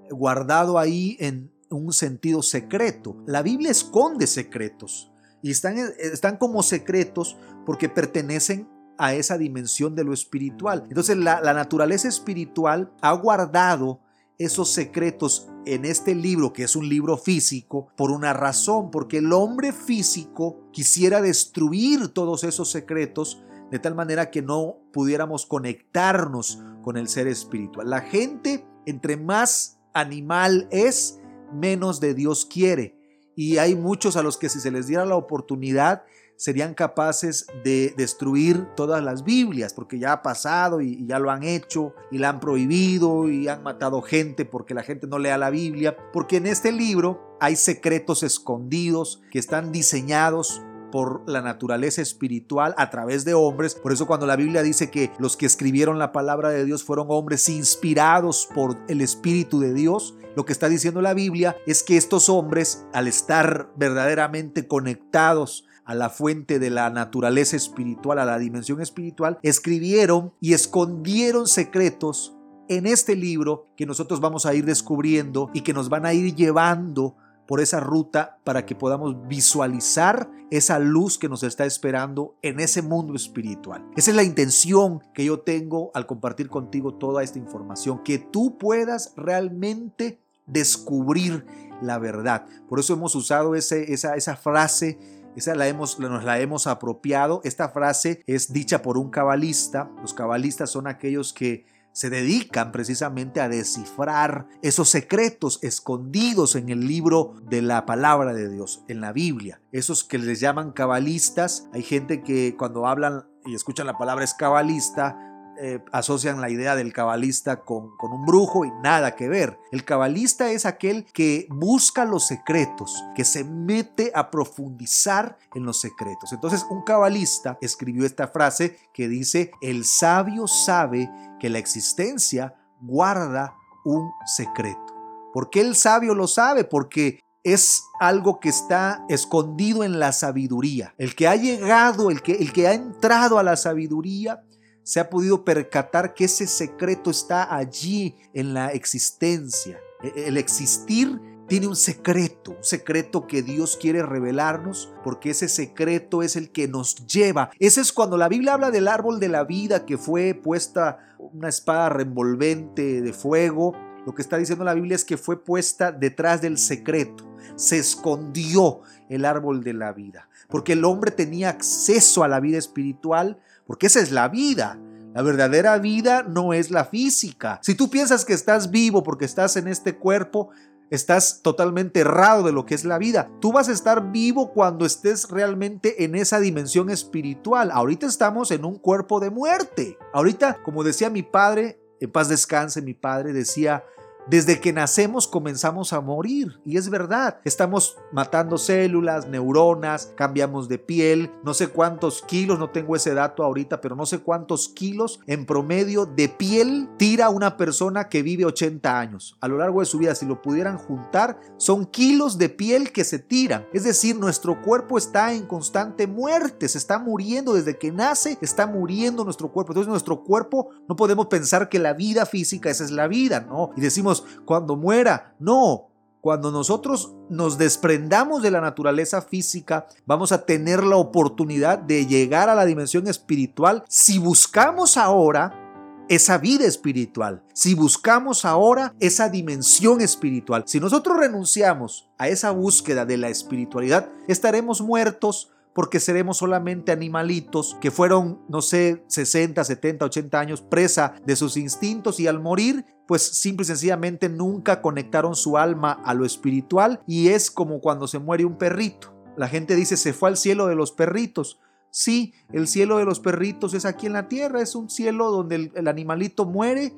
Speaker 1: guardado ahí en un sentido secreto. La Biblia esconde secretos y están, están como secretos porque pertenecen a esa dimensión de lo espiritual. Entonces la, naturaleza espiritual ha guardado esos secretos en este libro, que es un libro físico, por una razón, porque el hombre físico quisiera destruir todos esos secretos de tal manera que no pudiéramos conectarnos con el ser espiritual. La gente, entre más animal es, menos de Dios quiere. Y hay muchos a los que si se les diera la oportunidad, serían capaces de destruir todas las Biblias, porque ya ha pasado y, ya lo han hecho y la han prohibido y han matado gente porque la gente no lea la Biblia, porque en este libro hay secretos escondidos que están diseñados por la naturaleza espiritual a través de hombres. Por eso cuando la Biblia dice que los que escribieron la palabra de Dios fueron hombres inspirados por el Espíritu de Dios, lo que está diciendo la Biblia es que estos hombres, al estar verdaderamente conectados a la fuente de la naturaleza espiritual, a la dimensión espiritual, escribieron y escondieron secretos en este libro que nosotros vamos a ir descubriendo y que nos van a ir llevando por esa ruta para que podamos visualizar esa luz que nos está esperando en ese mundo espiritual. Esa es la intención que yo tengo al compartir contigo toda esta información, que tú puedas realmente descubrir la verdad. Por eso hemos usado esa frase esa la hemos, nos la hemos apropiado. Esta frase es dicha por un cabalista. Los cabalistas son aquellos que se dedican precisamente a descifrar esos secretos escondidos en el libro de la palabra de Dios, en la Biblia. Esos que les llaman cabalistas, hay gente que cuando hablan y escuchan la palabra es cabalista, eh, asocian la idea del cabalista con, un brujo y nada que ver. El cabalista es aquel que busca los secretos, que se mete a profundizar en los secretos. Entonces un cabalista escribió esta frase que dice, el sabio sabe que la existencia guarda un secreto. ¿Por qué el sabio lo sabe? Porque es algo que está escondido en la sabiduría. El que ha llegado, el que ha entrado a la sabiduría, se ha podido percatar que ese secreto está allí en la existencia. E, el existir tiene un secreto, un secreto que Dios quiere revelarnos, porque ese secreto es el que nos lleva. Ese es cuando la Biblia habla del árbol de la vida que fue puesta una espada revolvente de fuego. Lo que está diciendo la Biblia es que fue puesta detrás del secreto. Se escondió el árbol de la vida, porque el hombre tenía acceso a la vida espiritual, porque esa es la vida. La verdadera vida no es la física. Si tú piensas que estás vivo porque estás en este cuerpo, estás totalmente errado de lo que es la vida. Tú vas a estar vivo cuando estés realmente en esa dimensión espiritual. Ahorita estamos en un cuerpo de muerte. Ahorita, como decía mi padre, en paz descanse mi padre, decía, desde que nacemos comenzamos a morir y es verdad, estamos matando células, neuronas, cambiamos de piel, no sé cuántos kilos, no tengo ese dato ahorita, pero no sé cuántos kilos en promedio de piel tira una persona que vive 80 años. A lo largo de su vida, si lo pudieran juntar, son kilos de piel que se tiran. Es decir, nuestro cuerpo está en constante muerte, se está muriendo desde que nace, está muriendo nuestro cuerpo. Entonces nuestro cuerpo no podemos pensar que la vida física esa es la vida, ¿no? Y decimos, cuando muera. No, cuando nosotros nos desprendamos de la naturaleza física, vamos a tener la oportunidad de llegar a la dimensión espiritual si buscamos ahora esa vida espiritual, si buscamos ahora esa dimensión espiritual. Si nosotros renunciamos a esa búsqueda de la espiritualidad, estaremos muertos porque seremos solamente animalitos que fueron, no sé, 60, 70, 80 años presa de sus instintos y al morir pues simple y sencillamente nunca conectaron su alma a lo espiritual y es como cuando se muere un perrito. La gente dice se fue al cielo de los perritos. Sí, el cielo de los perritos es aquí en la tierra, es un cielo donde el, animalito muere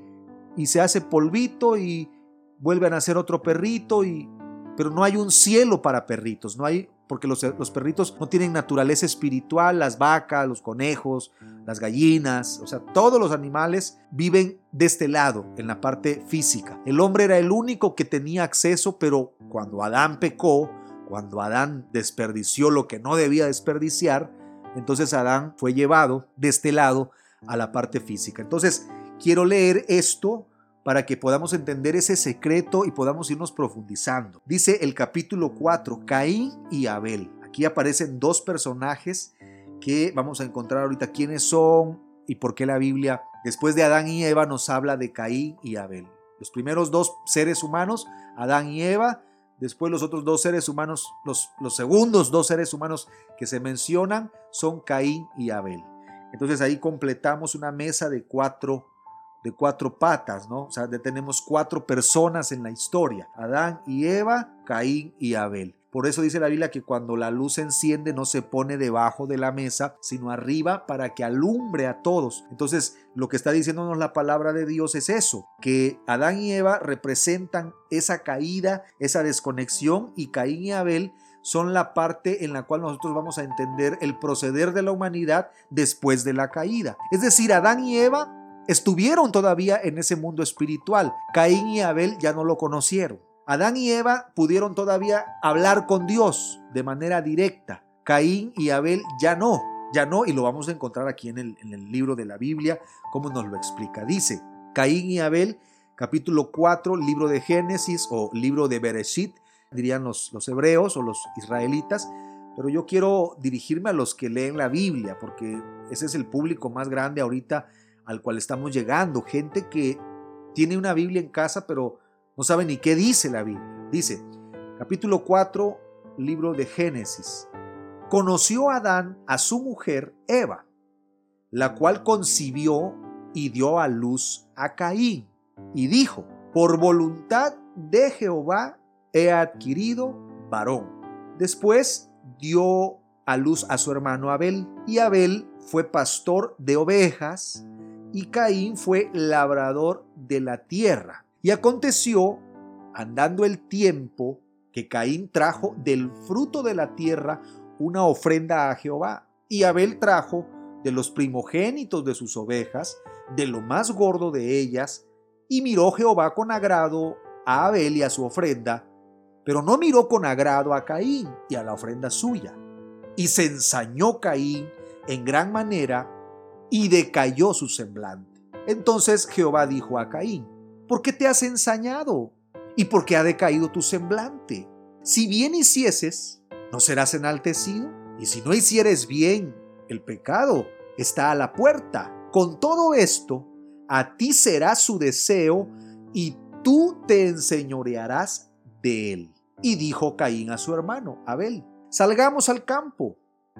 Speaker 1: y se hace polvito y vuelve a nacer otro perrito y pero no hay un cielo para perritos, no hay porque los, perritos no tienen naturaleza espiritual, las vacas, los conejos, las gallinas, o sea, todos los animales viven de este lado, en la parte física. El hombre era el único que tenía acceso, pero cuando Adán pecó, cuando Adán desperdició lo que no debía desperdiciar, entonces Adán fue llevado de este lado a la parte física. Entonces, quiero leer esto para que podamos entender ese secreto y podamos irnos profundizando. Dice el capítulo 4, Caín y Abel. Aquí aparecen dos personajes que vamos a encontrar ahorita quiénes son y por qué la Biblia, después de Adán y Eva, nos habla de Caín y Abel. Los primeros dos seres humanos, Adán y Eva, después los otros dos seres humanos, los, los segundos dos seres humanos que se mencionan son Caín y Abel. Entonces ahí completamos una mesa de cuatro de cuatro patas, ¿no? O sea, tenemos cuatro personas en la historia, Adán y Eva, Caín y Abel. Por eso dice la Biblia que cuando la luz se enciende no se pone debajo de la mesa, sino arriba para que alumbre a todos. Entonces, lo que está diciéndonos la palabra de Dios es eso, que Adán y Eva representan esa caída, esa desconexión y Caín y Abel son la parte en la cual nosotros vamos a entender el proceder de la humanidad después de la caída. Es decir, Adán y Eva estuvieron todavía en ese mundo espiritual. Caín y Abel ya no lo conocieron. Adán y Eva pudieron todavía hablar con Dios de manera directa. Caín y Abel ya no, ya no, y lo vamos a encontrar aquí en el, libro de la Biblia, como nos lo explica. Dice, Caín y Abel, capítulo 4, libro de Génesis o libro de Bereshit, dirían los, los hebreos o los israelitas, pero yo quiero dirigirme a los que leen la Biblia, porque ese es el público más grande ahorita al cual estamos llegando. Gente que tiene una Biblia en casa, pero no sabe ni qué dice la Biblia. Dice, capítulo 4, libro de Génesis. Conoció Adán a su mujer Eva, la cual concibió y dio a luz a Caín, y dijo, por voluntad de Jehová he adquirido varón. Después dio a luz a su hermano Abel, y Abel fue pastor de ovejas, y Caín fue labrador de la tierra. Y aconteció, andando el tiempo, que Caín trajo del fruto de la tierra una ofrenda a Jehová, y Abel trajo de los primogénitos de sus ovejas, de lo más gordo de ellas, y miró Jehová con agrado a Abel y a su ofrenda, pero no miró con agrado a Caín y a la ofrenda suya. Y se ensañó Caín en gran manera y decayó su semblante. Entonces Jehová dijo a Caín, ¿por qué te has ensañado? ¿Y por qué ha decaído tu semblante? Si bien hicieses, ¿no serás enaltecido? Y si no hicieres bien, el pecado está a la puerta. Con todo esto, a ti será su deseo y tú te enseñorearás de él. Y dijo Caín a su hermano, Abel, salgamos al campo.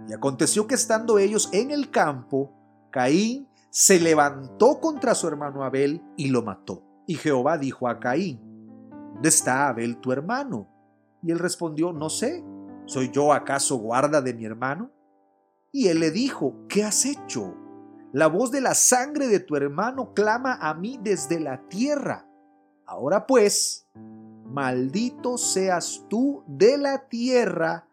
Speaker 1: Y aconteció que estando ellos en el campo, Caín se levantó contra su hermano Abel y lo mató. Y Jehová dijo a Caín, ¿dónde está Abel tu hermano? Y él respondió, no sé, ¿soy yo acaso guarda de mi hermano? Y él le dijo, ¿qué has hecho? La voz de la sangre de tu hermano clama a mí desde la tierra. Ahora pues, maldito seas tú de la tierra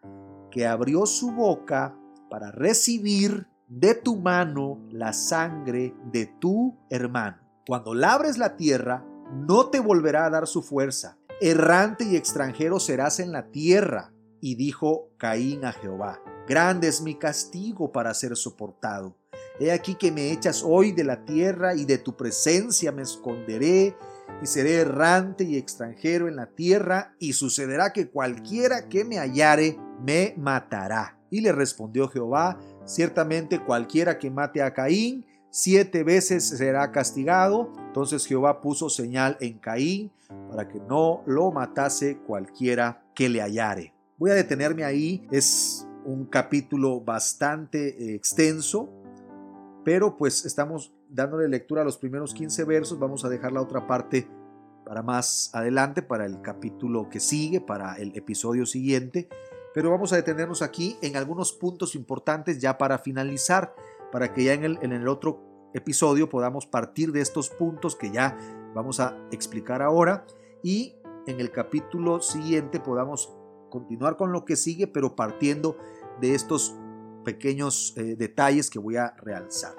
Speaker 1: que abrió su boca para recibir de tu mano la sangre de tu hermano. Cuando labres la tierra, no te volverá a dar su fuerza. Errante y extranjero serás en la tierra. Y dijo Caín a Jehová, grande es mi castigo para ser soportado. He aquí que me echas hoy de la tierra y de tu presencia me esconderé y seré errante y extranjero en la tierra y sucederá que cualquiera que me hallare me matará. Y le respondió Jehová, Ciertamente cualquiera que mate a Caín, siete veces será castigado. Entonces Jehová puso señal en Caín para que no lo matase cualquiera que le hallare. Voy a detenerme ahí, es un capítulo bastante eh, extenso, pero pues estamos dándole lectura a los primeros 15 versos, vamos a dejar la otra parte para más adelante, para el capítulo que sigue, para el episodio siguiente pero vamos a detenernos aquí en algunos puntos importantes ya para finalizar, para que ya en el, en el otro episodio podamos partir de estos puntos que ya vamos a explicar ahora y en el capítulo siguiente podamos continuar con lo que sigue, pero partiendo de estos pequeños eh, detalles que voy a realzar.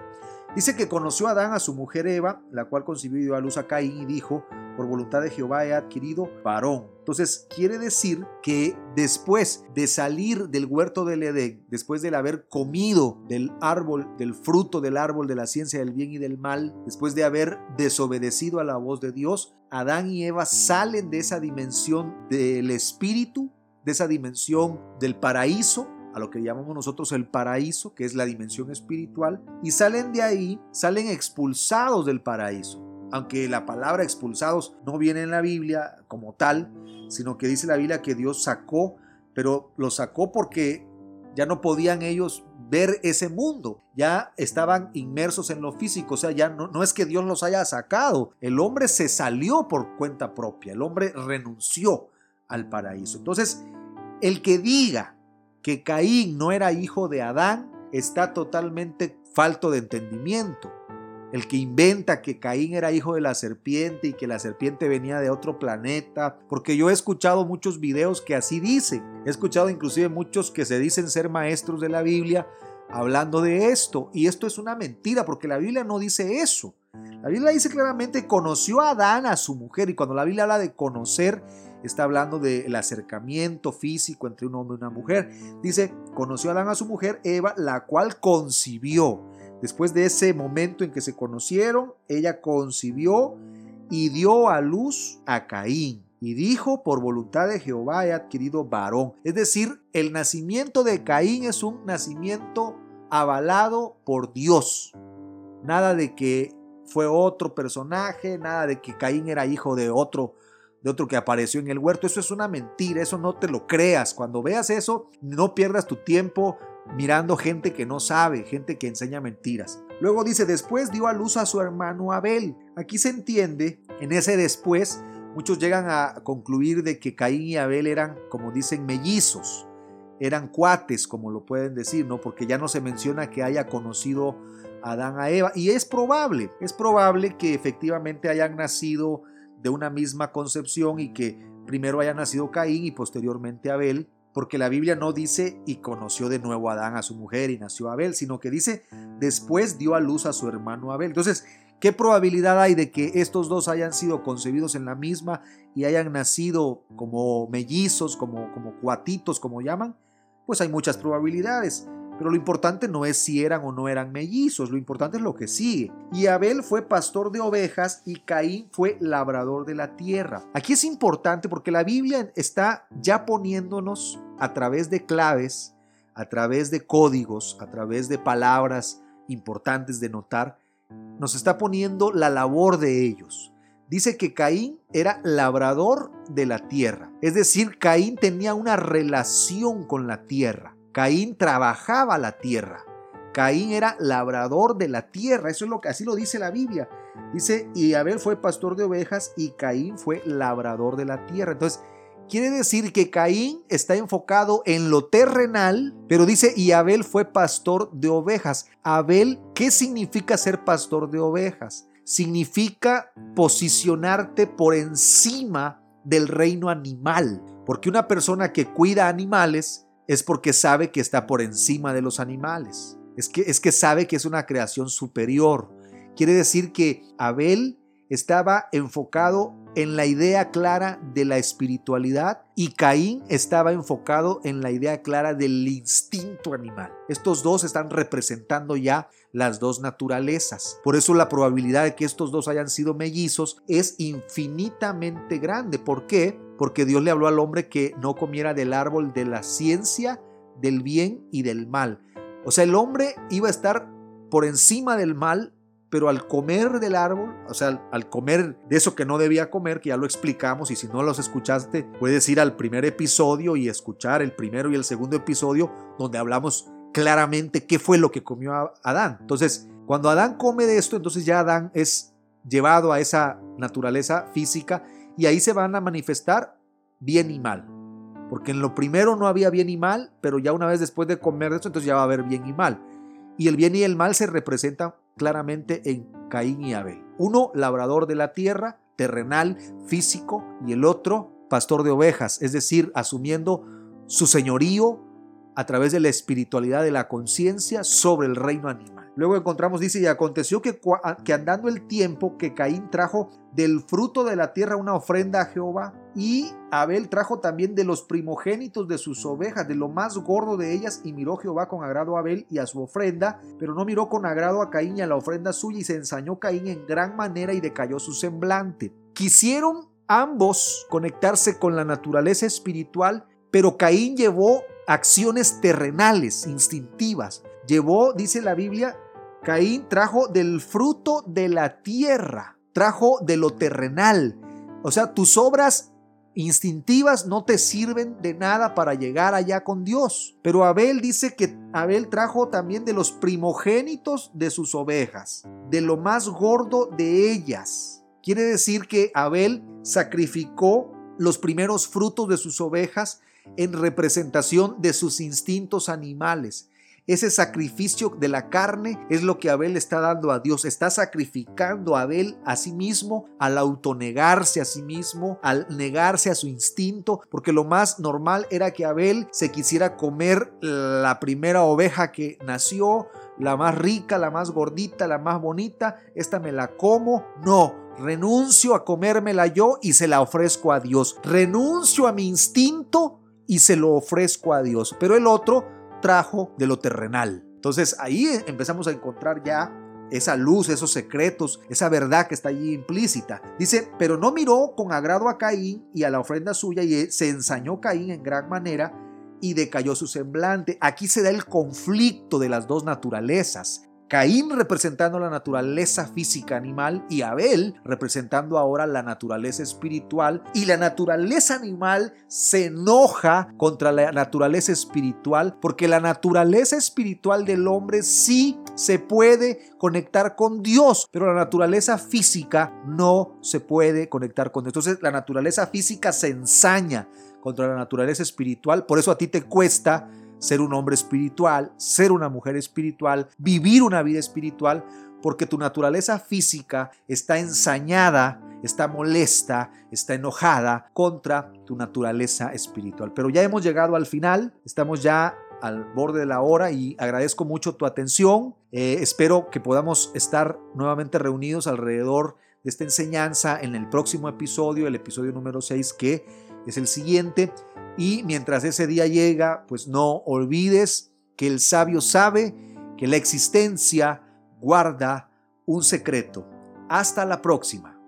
Speaker 1: Dice que conoció a Adán a su mujer Eva, la cual concibió y dio a luz a Caín y dijo, por voluntad de Jehová he adquirido varón. Entonces quiere decir que después de salir del huerto del Edén, después de haber comido del árbol, del fruto del árbol de la ciencia del bien y del mal, después de haber desobedecido a la voz de Dios, Adán y Eva salen de esa dimensión del espíritu, de esa dimensión del paraíso a lo que llamamos nosotros el paraíso, que es la dimensión espiritual, y salen de ahí, salen expulsados del paraíso. Aunque la palabra expulsados no viene en la Biblia como tal, sino que dice la Biblia que Dios sacó, pero lo sacó porque ya no podían ellos ver ese mundo, ya estaban inmersos en lo físico, o sea, ya no, no es que Dios los haya sacado, el hombre se salió por cuenta propia, el hombre renunció al paraíso. Entonces, el que diga que Caín no era hijo de Adán está totalmente falto de entendimiento. El que inventa que Caín era hijo de la serpiente y que la serpiente venía de otro planeta, porque yo he escuchado muchos videos que así dicen. He escuchado inclusive muchos que se dicen ser maestros de la Biblia hablando de esto. Y esto es una mentira, porque la Biblia no dice eso. La Biblia dice claramente, conoció a Adán a su mujer, y cuando la Biblia habla de conocer, está hablando del acercamiento físico entre un hombre y una mujer. Dice, conoció a Adán a su mujer, Eva, la cual concibió. Después de ese momento en que se conocieron, ella concibió y dio a luz a Caín. Y dijo, por voluntad de Jehová he adquirido varón. Es decir, el nacimiento de Caín es un nacimiento avalado por Dios. Nada de que fue otro personaje, nada de que Caín era hijo de otro de otro que apareció en el huerto. Eso es una mentira, eso no te lo creas. Cuando veas eso, no pierdas tu tiempo mirando gente que no sabe, gente que enseña mentiras. Luego dice, después dio a luz a su hermano Abel. Aquí se entiende, en ese después, muchos llegan a concluir de que Caín y Abel eran, como dicen, mellizos, eran cuates, como lo pueden decir, ¿no? Porque ya no se menciona que haya conocido a Adán a Eva. Y es probable, es probable que efectivamente hayan nacido de una misma concepción y que primero haya nacido Caín y posteriormente Abel porque la Biblia no dice y conoció de nuevo a Adán a su mujer y nació Abel, sino que dice después dio a luz a su hermano Abel. Entonces, ¿qué probabilidad hay de que estos dos hayan sido concebidos en la misma y hayan nacido como mellizos, como, como cuatitos, como llaman? Pues hay muchas probabilidades. Pero lo importante no es si eran o no eran mellizos, lo importante es lo que sigue. Y Abel fue pastor de ovejas y Caín fue labrador de la tierra. Aquí es importante porque la Biblia está ya poniéndonos a través de claves, a través de códigos, a través de palabras importantes de notar, nos está poniendo la labor de ellos. Dice que Caín era labrador de la tierra, es decir, Caín tenía una relación con la tierra. Caín trabajaba la tierra. Caín era labrador de la tierra. Eso es lo que así lo dice la Biblia. Dice, y Abel fue pastor de ovejas y Caín fue labrador de la tierra. Entonces, quiere decir que Caín está enfocado en lo terrenal, pero dice, y Abel fue pastor de ovejas. Abel, ¿qué significa ser pastor de ovejas? Significa posicionarte por encima del reino animal. Porque una persona que cuida animales es porque sabe que está por encima de los animales. Es que, es que sabe que es una creación superior. Quiere decir que Abel estaba enfocado en la idea clara de la espiritualidad y Caín estaba enfocado en la idea clara del instinto animal. Estos dos están representando ya las dos naturalezas. Por eso la probabilidad de que estos dos hayan sido mellizos es infinitamente grande. ¿Por qué? Porque Dios le habló al hombre que no comiera del árbol de la ciencia, del bien y del mal. O sea, el hombre iba a estar por encima del mal, pero al comer del árbol, o sea, al comer de eso que no debía comer, que ya lo explicamos, y si no los escuchaste, puedes ir al primer episodio y escuchar el primero y el segundo episodio, donde hablamos claramente qué fue lo que comió Adán. Entonces, cuando Adán come de esto, entonces ya Adán es llevado a esa naturaleza física y ahí se van a manifestar bien y mal. Porque en lo primero no había bien y mal, pero ya una vez después de comer esto, entonces ya va a haber bien y mal. Y el bien y el mal se representan claramente en Caín y Abel. Uno, labrador de la tierra, terrenal, físico, y el otro, pastor de ovejas, es decir, asumiendo su señorío a través de la espiritualidad de la conciencia sobre el reino animal. Luego encontramos, dice, y aconteció que, andando el tiempo que Caín trajo del fruto de la tierra una ofrenda a Jehová, y Abel trajo también de los primogénitos de sus ovejas, de lo más gordo de ellas, y miró Jehová con agrado a Abel y a su ofrenda, pero no miró con agrado a Caín y a la ofrenda suya, y se ensañó Caín en gran manera y decayó su semblante. Quisieron ambos conectarse con la naturaleza espiritual, pero Caín llevó acciones terrenales, instintivas. Llevó, dice la Biblia, Caín trajo del fruto de la tierra. trajo de lo terrenal. O sea, tus obras instintivas no te sirven de nada para llegar allá con Dios. Pero Abel dice que Abel trajo también de los primogénitos de sus ovejas, de lo más gordo de ellas. Quiere decir que Abel sacrificó los primeros frutos de sus ovejas en representación de sus instintos animales. Ese sacrificio de la carne es lo que Abel está dando a Dios. Está sacrificando a Abel a sí mismo al autonegarse a sí mismo, al negarse a su instinto, porque lo más normal era que Abel se quisiera comer la primera oveja que nació, la más rica, la más gordita, la más bonita. Esta me la como. No, renuncio a comérmela yo y se la ofrezco a Dios. Renuncio a mi instinto y se lo ofrezco a Dios. Pero el otro trajo de lo terrenal. Entonces ahí empezamos a encontrar ya esa luz, esos secretos, esa verdad que está allí implícita. Dice, pero no miró con agrado a Caín y a la ofrenda suya y se ensañó Caín en gran manera y decayó su semblante. Aquí se da el conflicto de las dos naturalezas. Caín representando la naturaleza física animal y Abel representando ahora la naturaleza espiritual. Y la naturaleza animal se enoja contra la naturaleza espiritual porque la naturaleza espiritual del hombre sí se puede conectar con Dios, pero la naturaleza física no se puede conectar con Dios. Entonces la naturaleza física se ensaña contra la naturaleza espiritual, por eso a ti te cuesta ser un hombre espiritual, ser una mujer espiritual, vivir una vida espiritual, porque tu naturaleza física está ensañada, está molesta, está enojada contra tu naturaleza espiritual. Pero ya hemos llegado al final, estamos ya al borde de la hora y agradezco mucho tu atención. Eh, espero que podamos estar nuevamente reunidos alrededor de esta enseñanza en el próximo episodio, el episodio número 6, que es el siguiente. Y mientras ese día llega, pues no olvides que el sabio sabe que la existencia guarda un secreto. Hasta la próxima.